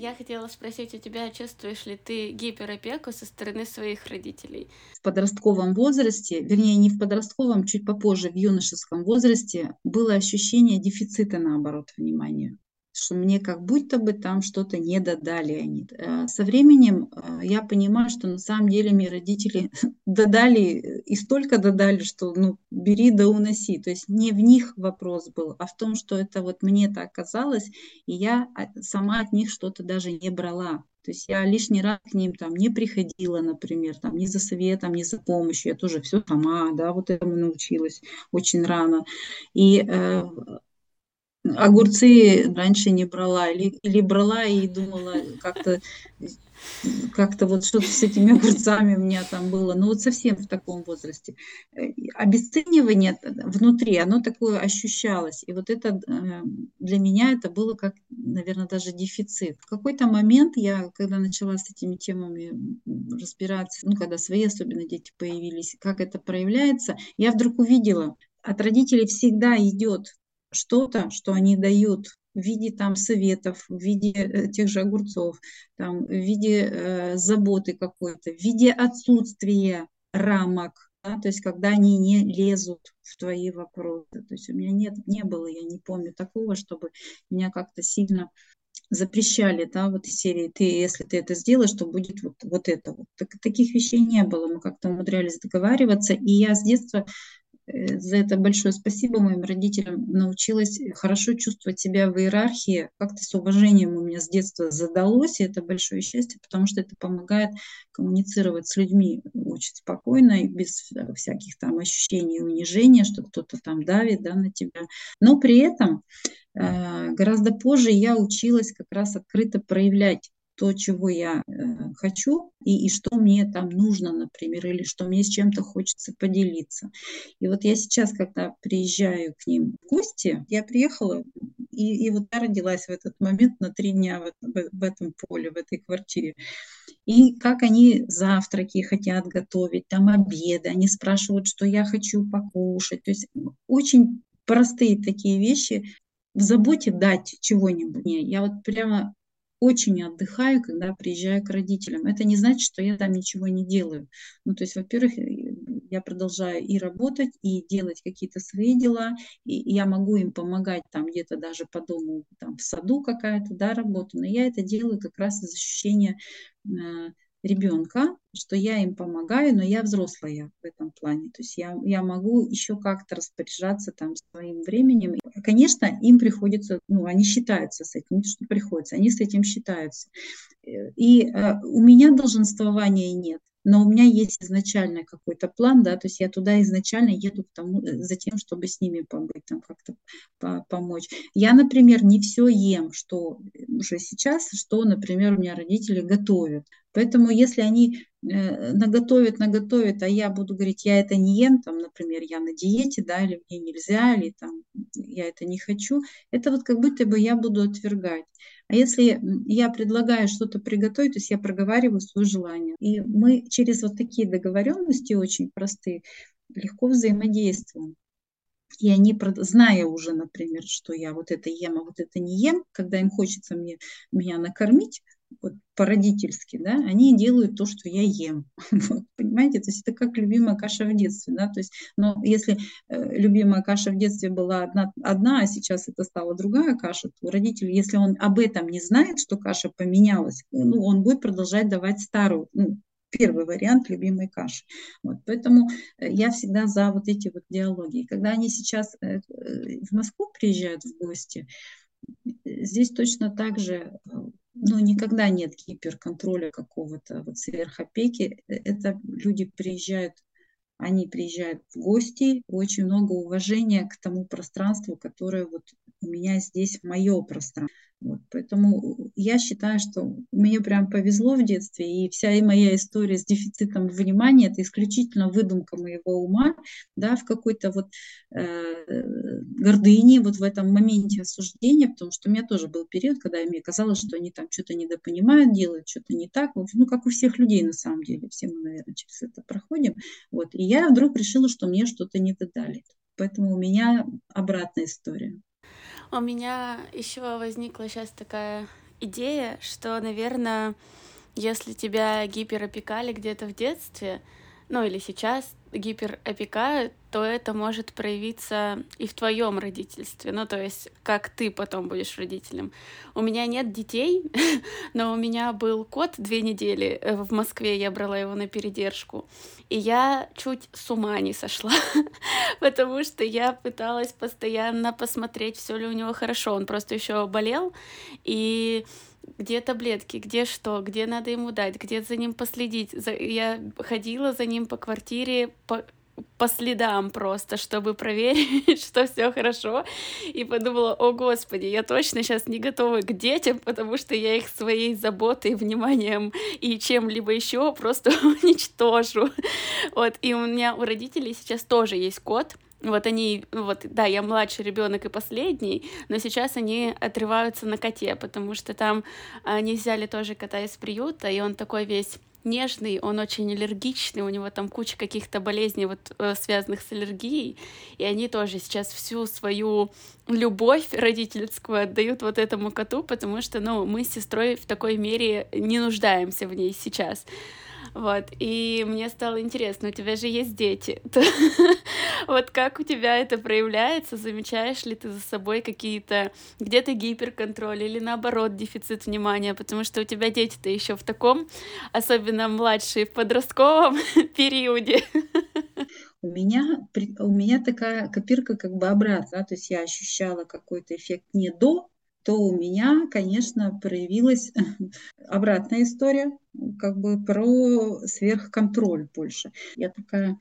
Я хотела спросить у тебя, чувствуешь ли ты гиперопеку со стороны своих родителей? В подростковом возрасте, вернее, не в подростковом, чуть попозже, в юношеском возрасте, было ощущение дефицита, наоборот, внимания что мне как будто бы там что-то не додали они. Э, со временем э, я понимаю, что на самом деле мне родители додали и столько додали, что ну бери да уноси. То есть не в них вопрос был, а в том, что это вот мне так казалось, и я сама от них что-то даже не брала. То есть я лишний раз к ним там не приходила, например, там ни за советом, ни за помощью. Я тоже все сама, да, вот этому научилась очень рано. И э, огурцы раньше не брала или, или брала и думала как-то как-то вот что-то с этими огурцами у меня там было, ну вот совсем в таком возрасте. Э, обесценивание внутри, оно такое ощущалось. И вот это э, для меня это было как, наверное, даже дефицит. В какой-то момент я, когда начала с этими темами разбираться, ну когда свои особенно дети появились, как это проявляется, я вдруг увидела, от родителей всегда идет что-то, что они дают в виде там советов, в виде э, тех же огурцов, там, в виде э, заботы какой-то, в виде отсутствия рамок, да, то есть когда они не лезут в твои вопросы. То есть у меня нет, не было, я не помню такого, чтобы меня как-то сильно запрещали, да, вот из серии, ты, если ты это сделаешь, то будет вот, вот это вот. Так, таких вещей не было, мы как-то умудрялись договариваться, и я с детства за это большое спасибо моим родителям, научилась хорошо чувствовать себя в иерархии. Как-то с уважением у меня с детства задалось, и это большое счастье, потому что это помогает коммуницировать с людьми очень спокойно и без всяких там ощущений унижения, что кто-то там давит да, на тебя. Но при этом э, гораздо позже я училась как раз открыто проявлять то, чего я э, хочу и, и что мне там нужно, например, или что мне с чем-то хочется поделиться. И вот я сейчас, когда приезжаю к ним в гости, я приехала, и, и вот я родилась в этот момент на три дня в, в, в этом поле, в этой квартире. И как они завтраки хотят готовить, там обеды, они спрашивают, что я хочу покушать. То есть очень простые такие вещи, в заботе дать чего-нибудь. Я вот прямо очень отдыхаю, когда приезжаю к родителям. Это не значит, что я там ничего не делаю. Ну, то есть, во-первых, э, я продолжаю и работать, и делать какие-то свои дела, и я могу им помогать там где-то даже по дому, там в саду какая-то, да, работа, но я это делаю как раз из ощущения э, ребенка, что я им помогаю, но я взрослая в этом плане. То есть я, я могу еще как-то распоряжаться там своим временем. Конечно, им приходится, ну, они считаются с этим, не то, что приходится, они с этим считаются. Э, и э, у меня долженствования нет но у меня есть изначально какой-то план, да, то есть я туда изначально еду к тому, э, за тем, чтобы с ними побыть, там как-то по помочь. Я, например, не все ем, что уже сейчас, что, например, у меня родители готовят. Поэтому если они э, наготовят, наготовят, а я буду говорить, я это не ем, там, например, я на диете, да, или мне нельзя, или там я это не хочу, это вот как будто бы я буду отвергать. А если я предлагаю что-то приготовить, то есть я проговариваю свое желание. И мы через вот такие договоренности очень простые легко взаимодействуем. И они, зная уже, например, что я вот это ем, а вот это не ем, когда им хочется мне, меня накормить, вот, по-родительски, да, они делают то, что я ем. Вот, понимаете, то есть это как любимая каша в детстве, да, то есть, но если э, любимая каша в детстве была одна, одна, а сейчас это стала другая каша, то родитель, если он об этом не знает, что каша поменялась, ну, он будет продолжать давать старую, ну, первый вариант любимой каши. Вот, поэтому э, я всегда за вот эти вот диалоги. когда они сейчас э, э, в Москву приезжают в гости, здесь точно так же ну, никогда нет гиперконтроля какого-то, вот сверхопеки. Э, это люди приезжают, они приезжают в гости, очень много уважения к тому пространству, которое вот у меня здесь, мое пространство. Вот, поэтому я считаю, что мне прям повезло в детстве, и вся моя история с дефицитом внимания – это исключительно выдумка моего ума, да, в какой-то вот э, гордыне, вот в этом моменте осуждения, потому что у меня тоже был период, когда мне казалось, что они там что-то недопонимают, делают что-то не так, ну, как у всех людей на самом деле, все мы, наверное, через это проходим, вот, и я вдруг решила, что мне что-то не додали. Поэтому у меня обратная история. У меня еще возникла сейчас такая идея, что, наверное, если тебя гиперопекали где-то в детстве, ну или сейчас гиперопекают, то это может проявиться и в твоем родительстве. Ну, то есть, как ты потом будешь родителем. У меня нет детей, но у меня был кот две недели э, в Москве, я брала его на передержку. И я чуть с ума не сошла, потому что я пыталась постоянно посмотреть, все ли у него хорошо. Он просто еще болел, и где таблетки, где что, где надо ему дать, где за ним последить. Я ходила за ним по квартире, по, по следам просто, чтобы проверить, что все хорошо. И подумала, о господи, я точно сейчас не готова к детям, потому что я их своей заботой, вниманием и чем-либо еще просто уничтожу. Вот, и у меня у родителей сейчас тоже есть кот, вот они, вот, да, я младший ребенок и последний, но сейчас они отрываются на коте, потому что там они взяли тоже кота из приюта, и он такой весь нежный, он очень аллергичный, у него там куча каких-то болезней, вот э, связанных с аллергией, и они тоже сейчас всю свою любовь родительскую отдают вот этому коту, потому что, ну, мы с сестрой в такой мере не нуждаемся в ней сейчас. Вот, и мне стало интересно, у тебя же есть дети. Вот как у тебя это проявляется? Замечаешь ли ты за собой какие-то где-то гиперконтроль или наоборот дефицит внимания? Потому что у тебя дети-то еще в таком, особенно младшие, в подростковом периоде. У меня, у меня такая копирка как бы обратно, то есть я ощущала какой-то эффект не до, то у меня, конечно, проявилась обратная история, как бы про сверхконтроль больше. Я такая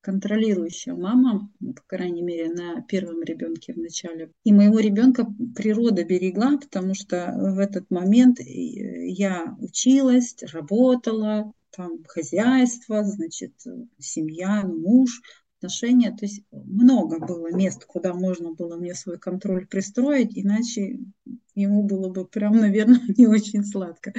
контролирующая мама, по крайней мере, на первом ребенке в начале. И моего ребенка природа берегла, потому что в этот момент э, я училась, работала, там хозяйство, значит, семья, муж, отношения. То есть много было мест, куда можно было мне свой контроль пристроить, иначе ему было бы прям, наверное, не очень сладко.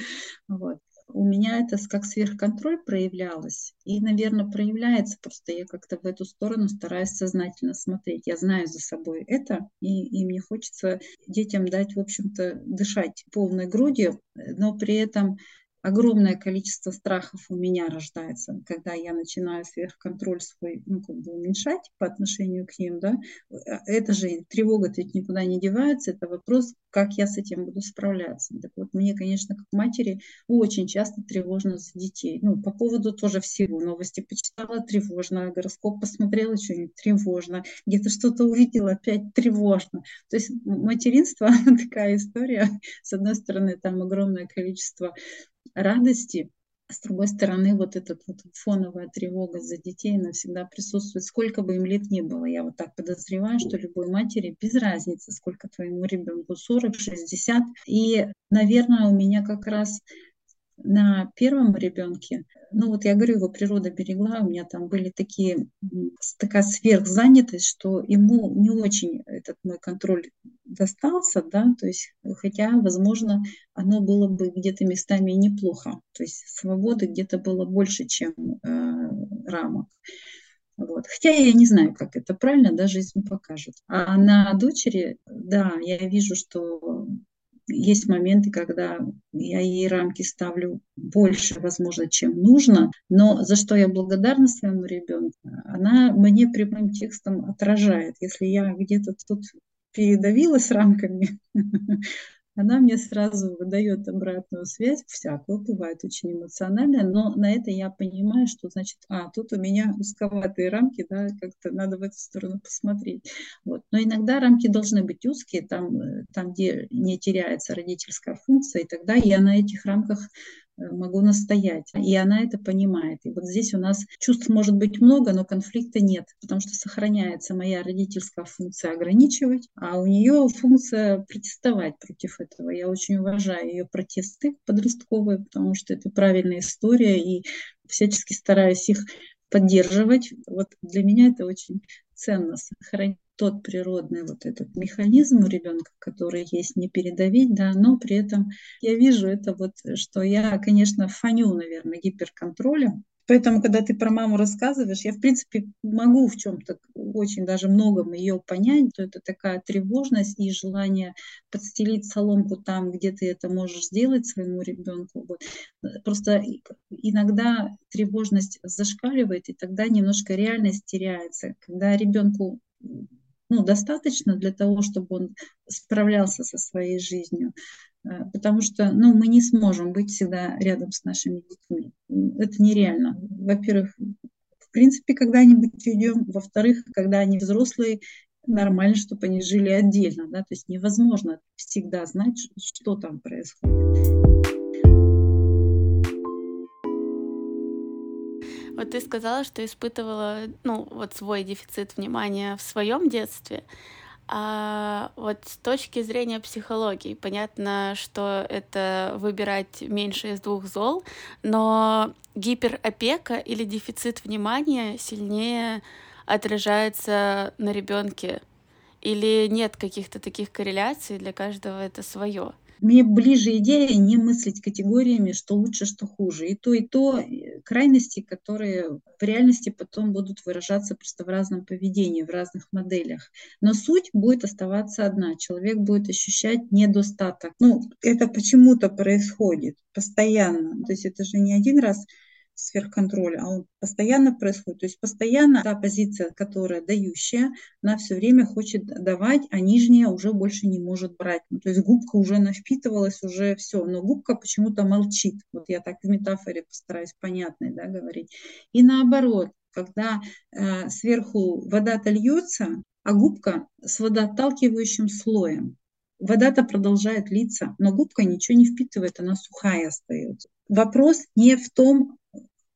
Вот у меня это как сверхконтроль проявлялось. И, наверное, проявляется, просто я как-то в эту сторону стараюсь сознательно смотреть. Я знаю за собой это, и, и мне хочется детям дать, в общем-то, дышать полной грудью, но при этом огромное количество страхов у меня рождается, когда я начинаю сверхконтроль свой ну, как бы уменьшать по отношению к ним, да, это же тревога ведь никуда не девается, это вопрос, как я с этим буду справляться. Так вот, мне, конечно, как матери очень часто тревожно за детей. Ну, по поводу тоже всего. Новости почитала, тревожно, гороскоп посмотрела, что-нибудь тревожно, где-то что-то увидела, опять тревожно. То есть материнство такая история. С одной стороны, там огромное количество радости, с другой стороны, вот эта вот фоновая тревога за детей навсегда присутствует, сколько бы им лет ни было. Я вот так подозреваю, что любой матери без разницы, сколько твоему ребенку, 40, 60. И, наверное, у меня как раз на первом ребенке, ну вот я говорю, его природа берегла, у меня там были такие, такая сверхзанятость, что ему не очень этот мой контроль достался, да, то есть, хотя, возможно, оно было бы где-то местами неплохо, то есть свободы где-то было больше, чем э, рамок. Вот. Хотя я не знаю, как это правильно, даже если покажет. А на дочери, да, я вижу, что есть моменты, когда я ей рамки ставлю больше, возможно, чем нужно, но за что я благодарна своему ребенку, она мне прямым текстом отражает. Если я где-то тут передавилась рамками, она мне сразу выдает обратную связь, всякую, бывает очень эмоциональная, но на это я понимаю, что значит, а, тут у меня узковатые рамки, да, как-то надо в эту сторону посмотреть. Вот. Но иногда рамки должны быть узкие, там, э, там, где не теряется родительская функция, и тогда я на этих рамках могу настоять. И она это понимает. И вот здесь у нас чувств может быть много, но конфликта нет, потому что сохраняется моя родительская функция ограничивать, а у нее функция протестовать против этого. Я очень уважаю ее протесты подростковые, потому что это правильная история, и всячески стараюсь их поддерживать. Вот для меня это очень ценно сохранить тот природный вот этот механизм у ребенка, который есть, не передавить, да, но при этом я вижу это вот, что я, конечно, фаню, наверное, гиперконтролем, Поэтому, когда ты про маму рассказываешь, я, в принципе, могу в чем-то очень даже многом ее понять, то это такая тревожность и желание подстелить соломку там, где ты это можешь сделать своему ребенку. Вот. Просто иногда тревожность зашкаливает, и тогда немножко реальность теряется. Когда ребенку ну, достаточно для того, чтобы он справлялся со своей жизнью. Э, потому что ну, мы не сможем быть всегда рядом с нашими детьми. Это нереально. Во-первых, в принципе, когда-нибудь уйдем. Во-вторых, когда они взрослые, нормально, чтобы они жили отдельно. Да? То есть невозможно всегда знать, что там происходит. Вот ты сказала, что испытывала, ну, вот свой дефицит внимания в своем детстве. А вот с точки зрения психологии, понятно, что это выбирать меньше из двух зол, но гиперопека или дефицит внимания сильнее отражается на ребенке? Или нет каких-то таких корреляций, для каждого это свое? Мне ближе идея не мыслить категориями, что лучше, что хуже. И то, и то крайности, которые в реальности потом будут выражаться просто в разном поведении, в разных моделях. Но суть будет оставаться одна. Человек будет ощущать недостаток. Ну, это почему-то происходит постоянно. То есть это же не один раз сверхконтроля, а он постоянно происходит. То есть постоянно та позиция, которая дающая, она все время хочет давать, а нижняя уже больше не может брать. Ну, то есть губка уже навпитывалась, уже все, но губка почему-то молчит. Вот я так в метафоре постараюсь понятной да, говорить. И наоборот, когда э, сверху вода-то льется, а губка с водоотталкивающим слоем. Вода-то продолжает литься, но губка ничего не впитывает, она сухая остается. Вопрос не в том,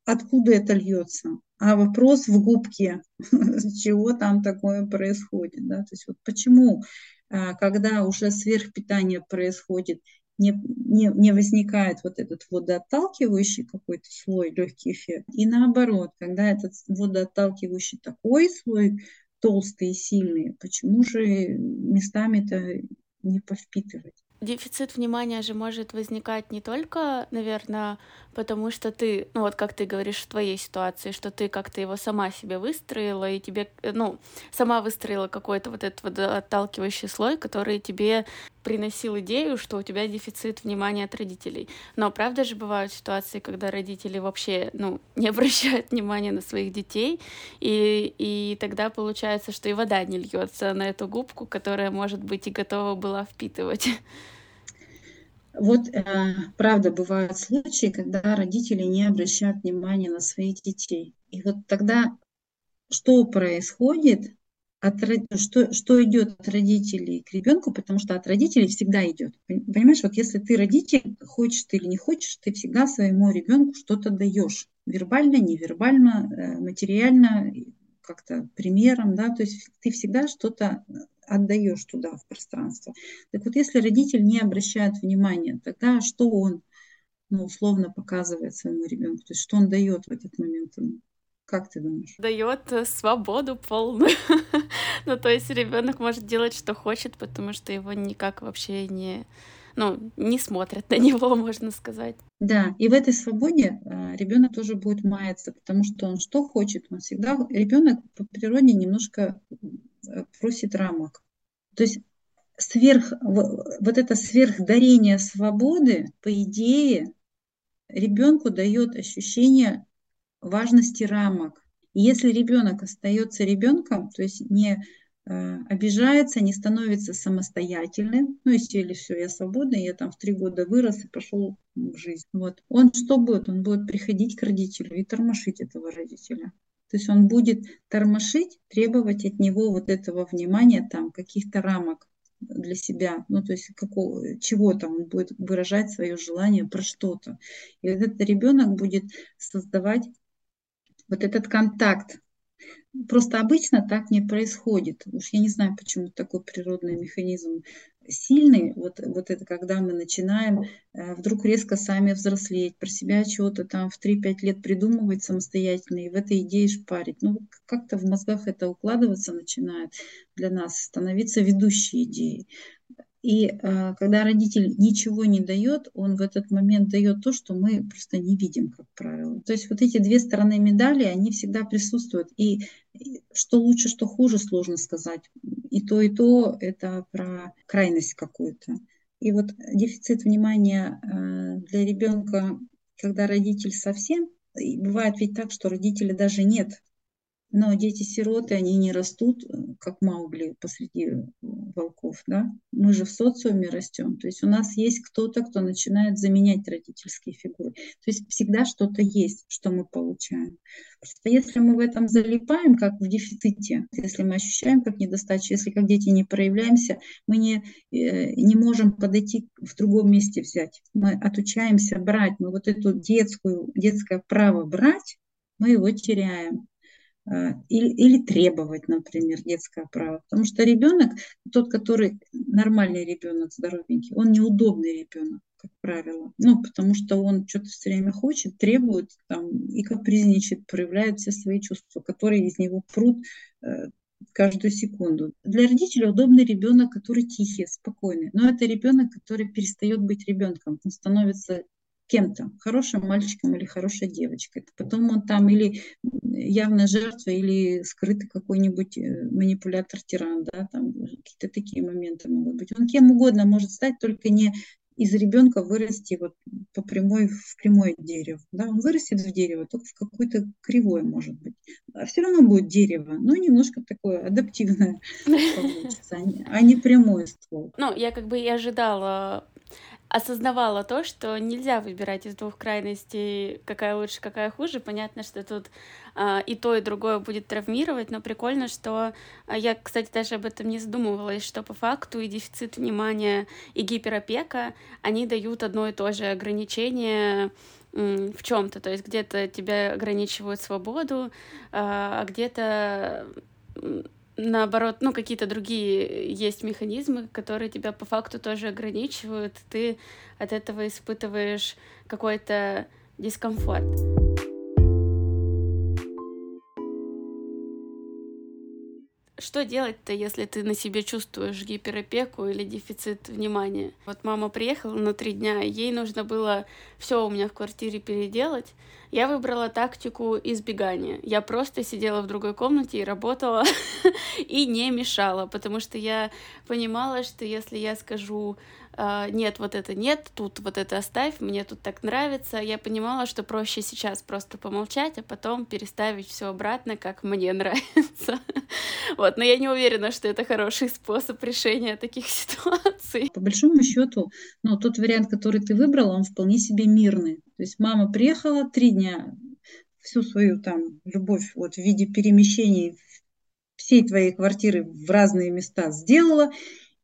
откуда это льется, а вопрос в губке, чего там такое происходит. Да? То есть вот почему, а, когда уже сверхпитание происходит, не, не, не возникает вот этот водоотталкивающий какой-то слой, легкий эффект. И наоборот, когда этот водоотталкивающий такой слой толстый и сильный, почему же местами-то не повпитывать? Дефицит внимания же может возникать не только, наверное, потому что ты, ну вот как ты говоришь в твоей ситуации, что ты как-то его сама себе выстроила, и тебе, ну, сама выстроила какой-то вот этот вот отталкивающий слой, который тебе приносил идею, что у тебя дефицит внимания от родителей. Но правда же бывают ситуации, когда родители вообще, ну, не обращают внимания на своих детей, и, и тогда получается, что и вода не льется на эту губку, которая, может быть, и готова была впитывать. Вот э, правда бывают случаи, когда родители не обращают внимания на своих детей. И вот тогда что происходит, от, что, что идет от родителей к ребенку, потому что от родителей всегда идет. Понимаешь, вот если ты родитель, хочешь ты или не хочешь, ты всегда своему ребенку что-то даешь. Вербально, невербально, э, материально, как-то примером, да, то есть ты всегда что-то отдаешь туда, в пространство. Так вот, если родитель не обращает внимания, тогда что он, ну, условно показывает своему ребенку, то есть что он дает в этот момент ему? Как ты думаешь? Дает э, свободу полную. ну, то есть ребенок может делать, что хочет, потому что его никак вообще не, ну, не смотрят на него, можно сказать. Да, и в этой свободе э, ребенок тоже будет маяться, потому что он что хочет, он всегда ребенок по природе немножко просит рамок. То есть сверх, вот это сверхдарение свободы, по идее, ребенку дает ощущение важности рамок. И если ребенок остается ребенком, то есть не э, обижается, не становится самостоятельным, ну, если или все, я свободный, я там в три года вырос и пошел в жизнь. Вот. Он что будет? Он будет приходить к родителю и тормошить этого родителя. То есть он будет тормошить, требовать от него вот этого внимания, там, каких-то рамок для себя, ну, то есть какого, чего-то он будет выражать свое желание про что-то. И вот этот ребенок будет создавать вот этот контакт Просто обычно так не происходит. Уж я не знаю, почему такой природный механизм сильный. Вот, вот это когда мы начинаем э, вдруг резко сами взрослеть, про себя чего-то там в 3-5 лет придумывать самостоятельно и в этой идее шпарить. Ну, как-то в мозгах это укладываться начинает для нас, становиться ведущей идеей. И э, когда родитель ничего не дает, он в этот момент дает то, что мы просто не видим, как правило. То есть вот эти две стороны медали, они всегда присутствуют. И что лучше, что хуже, сложно сказать. И то, и то это про крайность какую-то. И вот дефицит внимания э, для ребенка, когда родитель совсем, бывает ведь так, что родителя даже нет но дети-сироты, они не растут, э, как Маугли посреди э, волков. Да? Мы же в социуме растем. То есть у нас есть кто-то, кто начинает заменять родительские фигуры. То есть всегда что-то есть, что мы получаем. Просто если мы в этом залипаем, как в дефиците, если мы ощущаем как недостачу, если как дети не проявляемся, мы не, э, не можем подойти в другом месте взять. Мы отучаемся брать. Мы вот эту детскую, детское право брать, мы его теряем. А, или, или требовать, например, детское право. Потому что ребенок, тот, который нормальный ребенок, здоровенький, он неудобный ребенок, как правило. Ну, потому что он что-то все время хочет, требует там, и капризничает, проявляет все свои чувства, которые из него прут э, каждую секунду. Для родителя удобный ребенок, который тихий, спокойный. Но это ребенок, который перестает быть ребенком. Он становится кем-то, хорошим мальчиком или хорошей девочкой. Потом он там или явная жертва, или скрытый какой-нибудь э, манипулятор-тиран, да, там какие-то такие моменты могут быть. Он кем угодно может стать, только не из ребенка вырасти вот по прямой, в прямое дерево. Да? Он вырастет в дерево, только в какое-то кривое, может быть. А все равно будет дерево, но немножко такое адаптивное получится, а, а не прямой ствол. Ну, я как бы и ожидала осознавала то, что нельзя выбирать из двух крайностей, какая лучше, какая хуже. Понятно, что тут а, и то, и другое будет травмировать, но прикольно, что а, я, кстати, даже об этом не задумывалась, что по факту и дефицит внимания, и гиперопека, они дают одно и то же ограничение в чем-то, то есть где-то тебя ограничивают свободу, а, а где-то наоборот, ну, какие-то другие есть механизмы, которые тебя по факту тоже ограничивают, ты от этого испытываешь какой-то дискомфорт. Что делать-то, если ты на себе чувствуешь гиперопеку или дефицит внимания? Вот мама приехала на три дня, ей нужно было все у меня в квартире переделать. Я выбрала тактику избегания. Я просто сидела в другой комнате и работала и не мешала, потому что я понимала, что если я скажу нет, вот это нет, тут вот это оставь, мне тут так нравится. Я понимала, что проще сейчас просто помолчать, а потом переставить все обратно, как мне нравится. Вот, но я не уверена, что это хороший способ решения таких ситуаций. По большому счету, ну, тот вариант, который ты выбрала, он вполне себе мирный. То есть мама приехала три дня, всю свою там любовь вот в виде перемещений всей твоей квартиры в разные места сделала,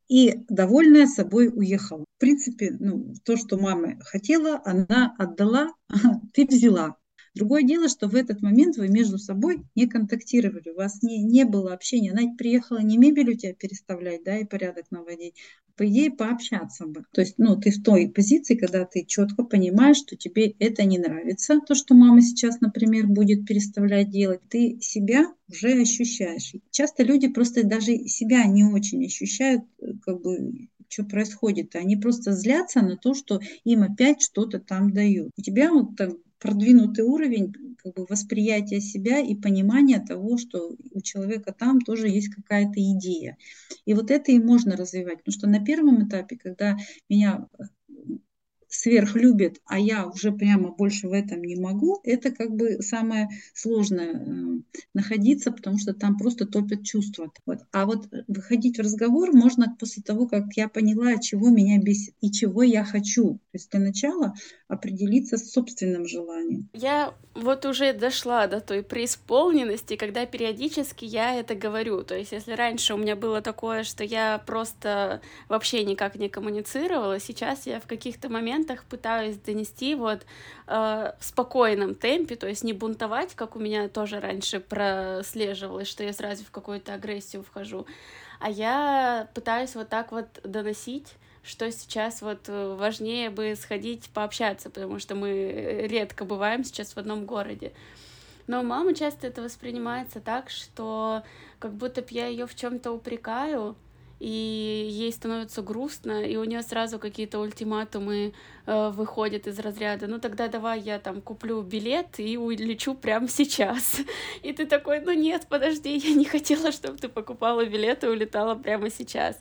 и довольная собой уехала. В принципе, ну, то, что мама хотела, она отдала, ты взяла. Другое дело, что в этот момент вы между собой не контактировали, у вас не, не было общения. Она приехала не мебель у тебя переставлять, да, и порядок наводить, по идее, пообщаться бы. То есть, ну, ты в той позиции, когда ты четко понимаешь, что тебе это не нравится, то, что мама сейчас, например, будет переставлять делать, ты себя уже ощущаешь. Часто люди просто даже себя не очень ощущают, э, как бы что происходит. Они просто злятся на то, что им опять что-то там дают. У тебя вот там продвинутый уровень как бы, восприятия себя и понимания того, что у человека там тоже есть какая-то идея. И вот это и можно развивать. Потому что на первом этапе, когда меня сверхлюбит, а я уже прямо больше в этом не могу, это как бы самое сложное э, находиться, потому что там просто топят чувства. Вот. А вот выходить в разговор можно после того, как я поняла, чего меня бесит и чего я хочу. То есть для начала определиться с собственным желанием. Я вот уже дошла до той преисполненности, когда периодически я это говорю. То есть если раньше у меня было такое, что я просто вообще никак не коммуницировала, сейчас я в каких-то моментах пытаюсь донести вот э, в спокойном темпе, то есть не бунтовать, как у меня тоже раньше прослеживалось, что я сразу в какую-то агрессию вхожу, а я пытаюсь вот так вот доносить что сейчас вот важнее бы сходить пообщаться, потому что мы редко бываем сейчас в одном городе. Но мама часто это воспринимается так, что как будто бы я ее в чем-то упрекаю, и ей становится грустно, и у нее сразу какие-то ультиматумы э, выходят из разряда, ну тогда давай я там куплю билет и улечу прямо сейчас. И ты такой, ну нет, подожди, я не хотела, чтобы ты покупала билет и улетала прямо сейчас.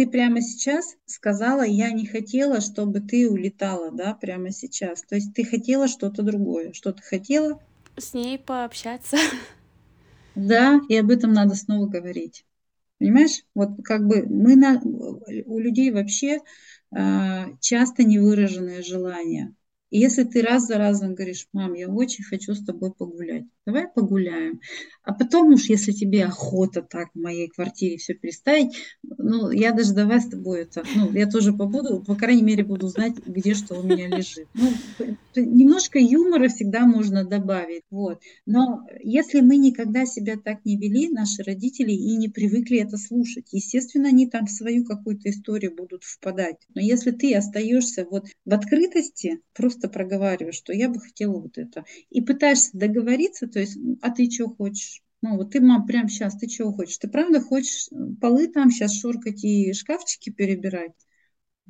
Ты прямо сейчас сказала, я не хотела, чтобы ты улетала, да, прямо сейчас. То есть ты хотела что-то другое. Что ты хотела? С ней пообщаться. Да, и об этом надо снова говорить. Понимаешь, вот как бы мы на, у людей вообще э, часто невыраженное желание. И если ты раз за разом говоришь, мам, я очень хочу с тобой погулять, давай погуляем. А потом уж, если тебе охота так в моей квартире все переставить, ну, я даже давай с тобой это, ну, я тоже побуду, по крайней мере, буду знать, где что у меня лежит. Ну, немножко юмора всегда можно добавить, вот. Но если мы никогда себя так не вели, наши родители, и не привыкли это слушать, естественно, они там в свою какую-то историю будут впадать. Но если ты остаешься вот в открытости, просто проговариваешь, что я бы хотела вот это, и пытаешься договориться, то есть, а ты что хочешь? Ну, вот ты, мам, прямо сейчас, ты чего хочешь? Ты правда хочешь э, полы там сейчас шоркать и шкафчики перебирать?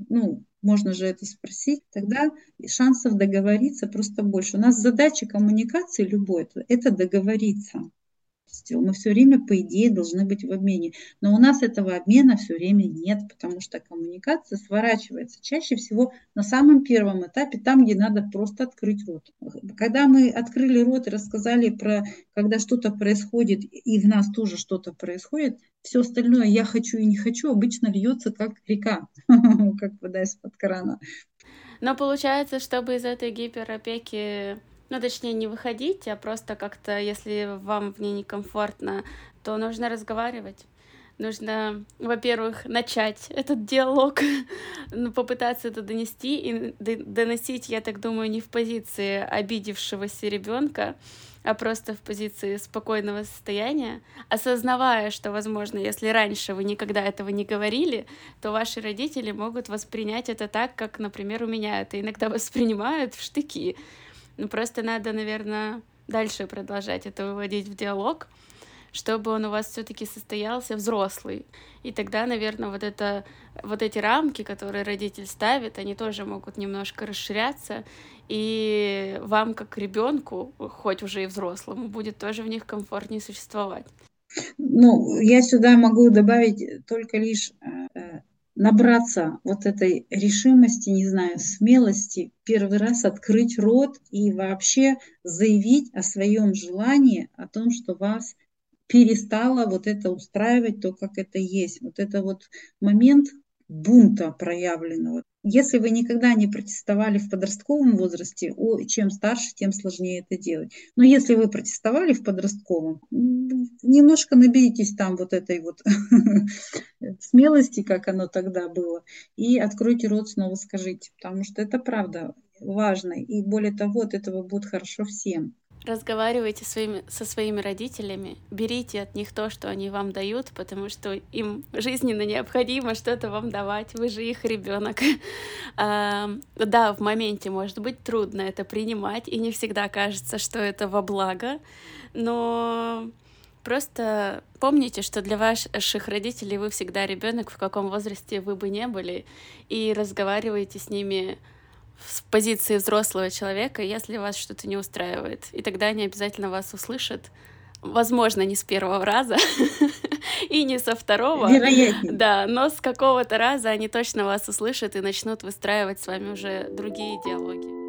Ну, можно же это спросить. Тогда шансов договориться просто больше. У нас задача коммуникации любой – это договориться. Выпустил. Мы все время, по идее, должны быть в обмене. Но у нас этого обмена все время нет, потому что коммуникация сворачивается чаще всего на самом первом этапе, там, где надо просто открыть рот. Когда мы открыли рот и рассказали про, когда что-то происходит, и в нас тоже что-то происходит, все остальное «я хочу и не хочу» обычно льется как река, как вода из-под крана. Но получается, чтобы из этой гиперопеки ну, точнее, не выходить, а просто как-то, если вам в ней некомфортно, то нужно разговаривать. Нужно, во-первых, начать этот диалог, ну, попытаться это донести и доносить, я так думаю, не в позиции обидевшегося ребенка, а просто в позиции спокойного состояния, осознавая, что, возможно, если раньше вы никогда этого не говорили, то ваши родители могут воспринять это так, как, например, у меня это иногда воспринимают в штыки. Ну, просто надо, наверное, дальше продолжать это выводить в диалог, чтобы он у вас все-таки состоялся взрослый. И тогда, наверное, вот, это, вот эти рамки, которые родитель ставит, они тоже могут немножко расширяться, и вам, как ребенку, хоть уже и взрослому, будет тоже в них комфортнее существовать. Ну, я сюда могу добавить только лишь э, набраться вот этой решимости, не знаю, смелости, первый раз открыть рот и вообще заявить о своем желании, о том, что вас перестало вот это устраивать, то, как это есть. Вот это вот момент бунта проявленного. Если вы никогда не протестовали в подростковом возрасте, чем старше, тем сложнее это делать. Но если вы протестовали в подростковом, немножко наберитесь там вот этой вот смелости, как оно тогда было, и откройте рот, снова скажите, потому что это правда важно. И более того, от этого будет хорошо всем. Разговаривайте своими, со своими родителями, берите от них то, что они вам дают, потому что им жизненно необходимо что-то вам давать, вы же их ребенок. Да, в моменте может быть трудно это принимать, и не всегда кажется, что это во благо, но Просто помните, что для ваших родителей вы всегда ребенок, в каком возрасте вы бы не были, и разговаривайте с ними в позиции взрослого человека, если вас что-то не устраивает. И тогда они обязательно вас услышат. Возможно, не с первого раза и не со второго. Вероятнее. Да, но с какого-то раза они точно вас услышат и начнут выстраивать с вами уже другие диалоги.